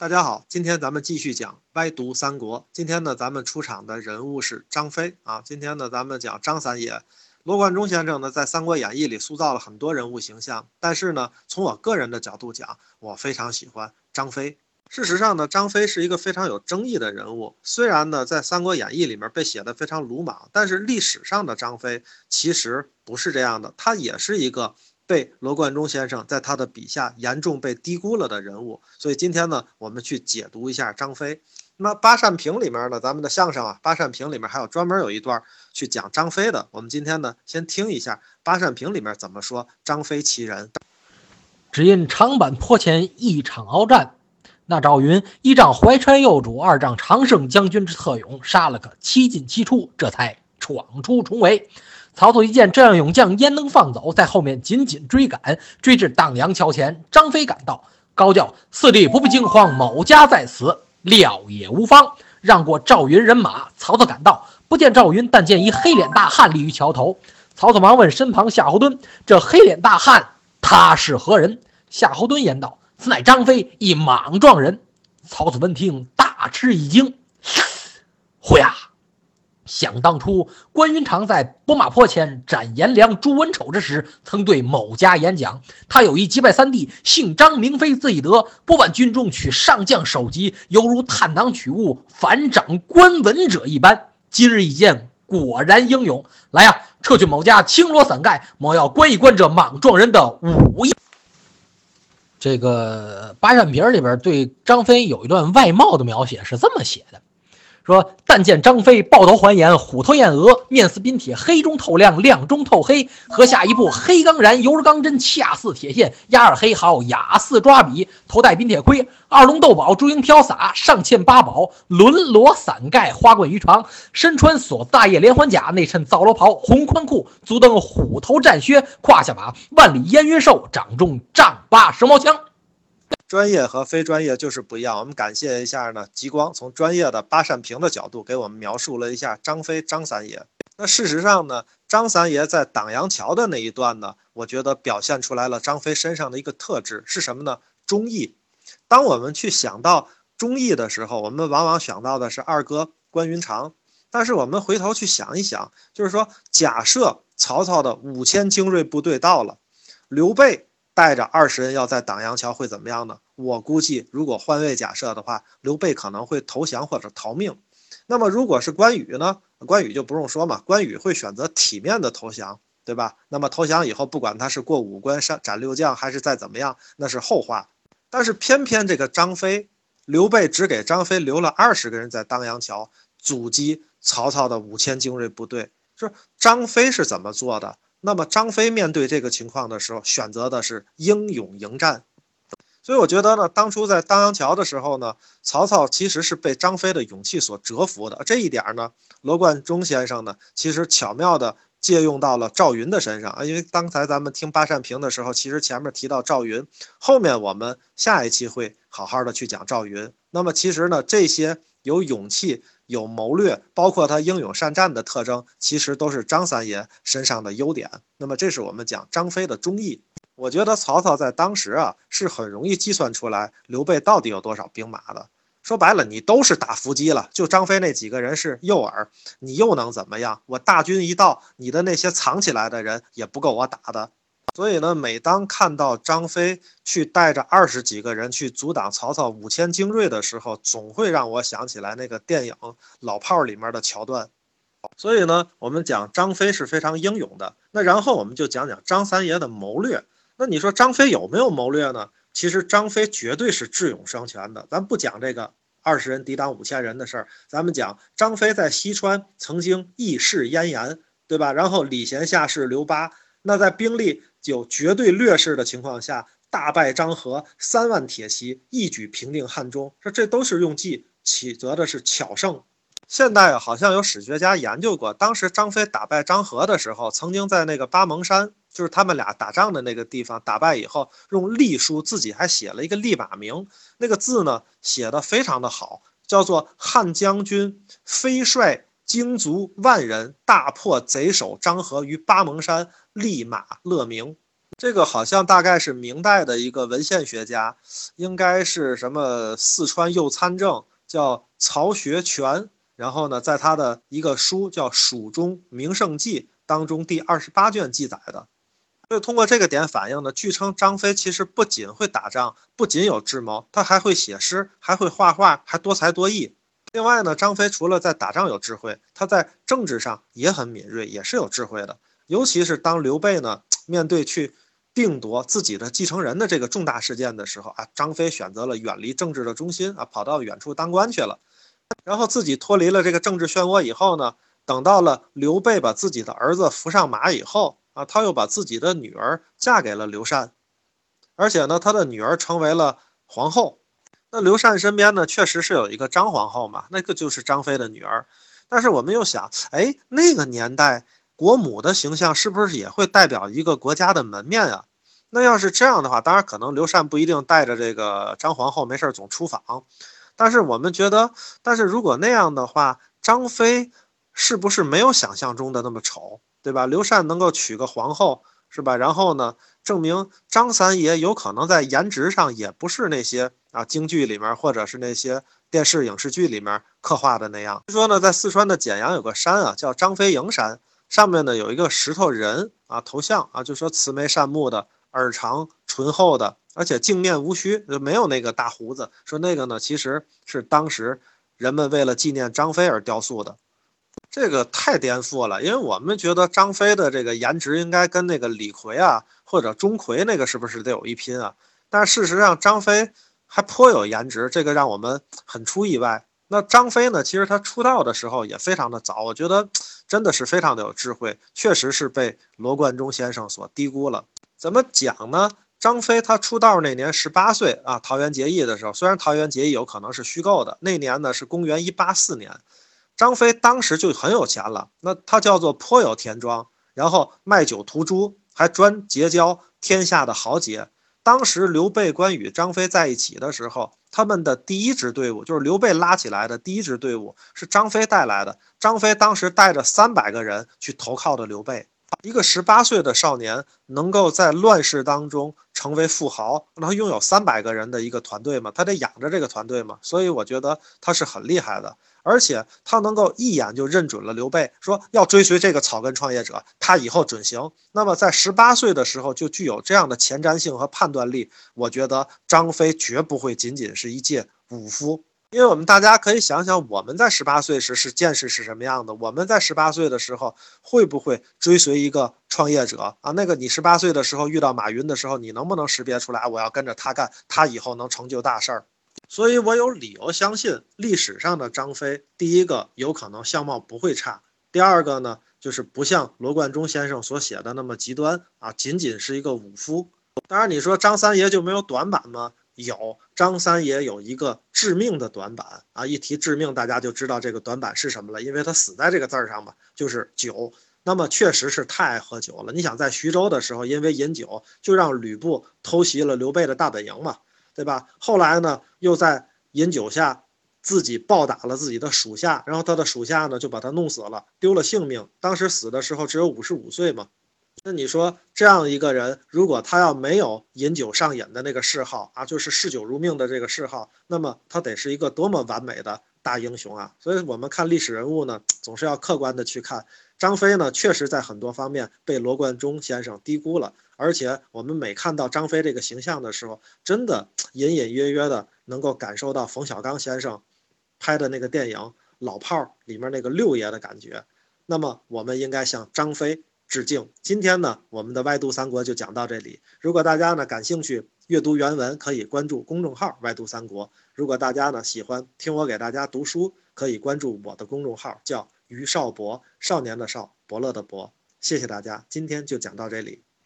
大家好，今天咱们继续讲歪读三国。今天呢，咱们出场的人物是张飞啊。今天呢，咱们讲张三爷。罗贯中先生呢，在《三国演义》里塑造了很多人物形象，但是呢，从我个人的角度讲，我非常喜欢张飞。事实上呢，张飞是一个非常有争议的人物。虽然呢，在《三国演义》里面被写的非常鲁莽，但是历史上的张飞其实不是这样的，他也是一个。被罗贯中先生在他的笔下严重被低估了的人物，所以今天呢，我们去解读一下张飞。那《八扇屏》里面呢，咱们的相声啊，《八扇屏》里面还有专门有一段去讲张飞的。我们今天呢，先听一下《八扇屏》里面怎么说张飞其人。只因长坂坡前一场鏖战，那赵云一仗怀揣幼主，二仗常胜将军之特勇，杀了个七进七出，这才闯出重围。曹操一见这样勇将，焉能放走？在后面紧紧追赶，追至荡阳桥前。张飞赶到，高叫：“四弟不必惊慌，某家在此，料也无妨。”让过赵云人马。曹操赶到，不见赵云，但见一黑脸大汉立于桥头。曹操忙问身旁夏侯惇：“这黑脸大汉他是何人？”夏侯惇言道：“此乃张飞，一莽撞人。”曹操闻听，大吃一惊：“呼呀！”想当初，关云长在博马坡前斩颜良、诛文丑之时，曾对某家演讲：“他有意击败三弟，姓张名飞，字翼德，不挽军中取上将首级，犹如探囊取物，反掌观文者一般。今日一见，果然英勇。来呀，撤去某家青罗伞盖，莫要观一观这莽撞人的武艺。”这个八扇屏里边对张飞有一段外貌的描写，是这么写的。说：但见张飞豹头环眼，虎头燕额，面似冰铁，黑中透亮，亮中透黑。颌下一部黑钢髯，犹如钢针，恰似铁线。压耳黑毫，雅似抓笔。头戴冰铁盔，二龙斗宝，珠缨飘洒。上嵌八宝，轮罗伞盖，花冠鱼床。身穿锁大叶连环甲，内衬皂罗袍，红宽裤，足蹬虎头战靴。胯下马万里烟云兽，掌中丈八蛇矛枪。专业和非专业就是不一样。我们感谢一下呢，极光从专业的八扇屏的角度给我们描述了一下张飞张三爷。那事实上呢，张三爷在挡阳桥的那一段呢，我觉得表现出来了张飞身上的一个特质是什么呢？忠义。当我们去想到忠义的时候，我们往往想到的是二哥关云长。但是我们回头去想一想，就是说，假设曹操的五千精锐部队到了，刘备。带着二十人要在挡阳桥会怎么样呢？我估计，如果换位假设的话，刘备可能会投降或者逃命。那么，如果是关羽呢？关羽就不用说嘛，关羽会选择体面的投降，对吧？那么投降以后，不管他是过五关斩斩六将，还是再怎么样，那是后话。但是偏偏这个张飞，刘备只给张飞留了二十个人在当阳桥阻击曹操的五千精锐部队。说张飞是怎么做的？那么张飞面对这个情况的时候，选择的是英勇迎战。所以我觉得呢，当初在当阳桥的时候呢，曹操其实是被张飞的勇气所折服的。这一点呢，罗贯中先生呢，其实巧妙的借用到了赵云的身上啊。因为刚才咱们听八扇屏的时候，其实前面提到赵云，后面我们下一期会好好的去讲赵云。那么其实呢，这些有勇气。有谋略，包括他英勇善战的特征，其实都是张三爷身上的优点。那么，这是我们讲张飞的忠义。我觉得曹操在当时啊，是很容易计算出来刘备到底有多少兵马的。说白了，你都是打伏击了，就张飞那几个人是诱饵，你又能怎么样？我大军一到，你的那些藏起来的人也不够我打的。所以呢，每当看到张飞去带着二十几个人去阻挡曹操五千精锐的时候，总会让我想起来那个电影《老炮儿》里面的桥段。所以呢，我们讲张飞是非常英勇的。那然后我们就讲讲张三爷的谋略。那你说张飞有没有谋略呢？其实张飞绝对是智勇双全的。咱不讲这个二十人抵挡五千人的事儿，咱们讲张飞在西川曾经义释燕言，对吧？然后礼贤下士刘巴，那在兵力。有绝对劣势的情况下，大败张合，三万铁骑一举平定汉中，说这都是用计，取得的是巧胜。现代好像有史学家研究过，当时张飞打败张合的时候，曾经在那个八蒙山，就是他们俩打仗的那个地方，打败以后用隶书自己还写了一个立马名，那个字呢写的非常的好，叫做“汉将军飞率精卒万人，大破贼首张合于八蒙山。立马乐名，这个好像大概是明代的一个文献学家，应该是什么四川右参政，叫曹学全。然后呢，在他的一个书叫《蜀中名胜记》当中第二十八卷记载的。所以通过这个点反映呢，据称张飞其实不仅会打仗，不仅有智谋，他还会写诗，还会画画，还多才多艺。另外呢，张飞除了在打仗有智慧，他在政治上也很敏锐，也是有智慧的。尤其是当刘备呢面对去定夺自己的继承人的这个重大事件的时候啊，张飞选择了远离政治的中心啊，跑到远处当官去了。然后自己脱离了这个政治漩涡以后呢，等到了刘备把自己的儿子扶上马以后。啊，他又把自己的女儿嫁给了刘禅，而且呢，他的女儿成为了皇后。那刘禅身边呢，确实是有一个张皇后嘛，那个就是张飞的女儿。但是我们又想，哎，那个年代国母的形象是不是也会代表一个国家的门面啊？那要是这样的话，当然可能刘禅不一定带着这个张皇后没事总出访，但是我们觉得，但是如果那样的话，张飞是不是没有想象中的那么丑？对吧？刘禅能够娶个皇后，是吧？然后呢，证明张三爷有可能在颜值上也不是那些啊京剧里面或者是那些电视影视剧里面刻画的那样。据说呢，在四川的简阳有个山啊，叫张飞营山，上面呢有一个石头人啊头像啊，就说慈眉善目的，耳长唇厚的，而且镜面无须，就没有那个大胡子。说那个呢，其实是当时人们为了纪念张飞而雕塑的。这个太颠覆了，因为我们觉得张飞的这个颜值应该跟那个李逵啊，或者钟馗那个是不是得有一拼啊？但事实上，张飞还颇有颜值，这个让我们很出意外。那张飞呢，其实他出道的时候也非常的早，我觉得真的是非常的有智慧，确实是被罗贯中先生所低估了。怎么讲呢？张飞他出道那年十八岁啊，桃园结义的时候，虽然桃园结义有可能是虚构的，那年呢是公元一八四年。张飞当时就很有钱了，那他叫做颇有田庄，然后卖酒屠猪，还专结交天下的豪杰。当时刘备、关羽、张飞在一起的时候，他们的第一支队伍就是刘备拉起来的第一支队伍，是张飞带来的。张飞当时带着三百个人去投靠的刘备。一个十八岁的少年能够在乱世当中成为富豪，然后拥有三百个人的一个团队嘛，他得养着这个团队嘛，所以我觉得他是很厉害的。而且他能够一眼就认准了刘备，说要追随这个草根创业者，他以后准行。那么在十八岁的时候就具有这样的前瞻性和判断力，我觉得张飞绝不会仅仅是一介武夫。因为我们大家可以想想，我们在十八岁时是见识是什么样的？我们在十八岁的时候会不会追随一个创业者啊？那个你十八岁的时候遇到马云的时候，你能不能识别出来我要跟着他干，他以后能成就大事儿？所以我有理由相信，历史上的张飞，第一个有可能相貌不会差；第二个呢，就是不像罗贯中先生所写的那么极端啊，仅仅是一个武夫。当然，你说张三爷就没有短板吗？有，张三爷有一个致命的短板啊！一提致命，大家就知道这个短板是什么了，因为他死在这个字儿上嘛，就是酒。那么确实是太爱喝酒了。你想在徐州的时候，因为饮酒，就让吕布偷袭了刘备的大本营嘛。对吧？后来呢，又在饮酒下自己暴打了自己的属下，然后他的属下呢就把他弄死了，丢了性命。当时死的时候只有五十五岁嘛。那你说这样一个人，如果他要没有饮酒上瘾的那个嗜好啊，就是嗜酒如命的这个嗜好，那么他得是一个多么完美的大英雄啊！所以我们看历史人物呢，总是要客观的去看。张飞呢，确实在很多方面被罗贯中先生低估了。而且我们每看到张飞这个形象的时候，真的隐隐约约的能够感受到冯小刚先生拍的那个电影《老炮儿》里面那个六爷的感觉。那么，我们应该向张飞致敬。今天呢，我们的外读三国就讲到这里。如果大家呢感兴趣阅读原文，可以关注公众号“外读三国”。如果大家呢喜欢听我给大家读书，可以关注我的公众号，叫于少博，少年的少，伯乐的伯。谢谢大家，今天就讲到这里。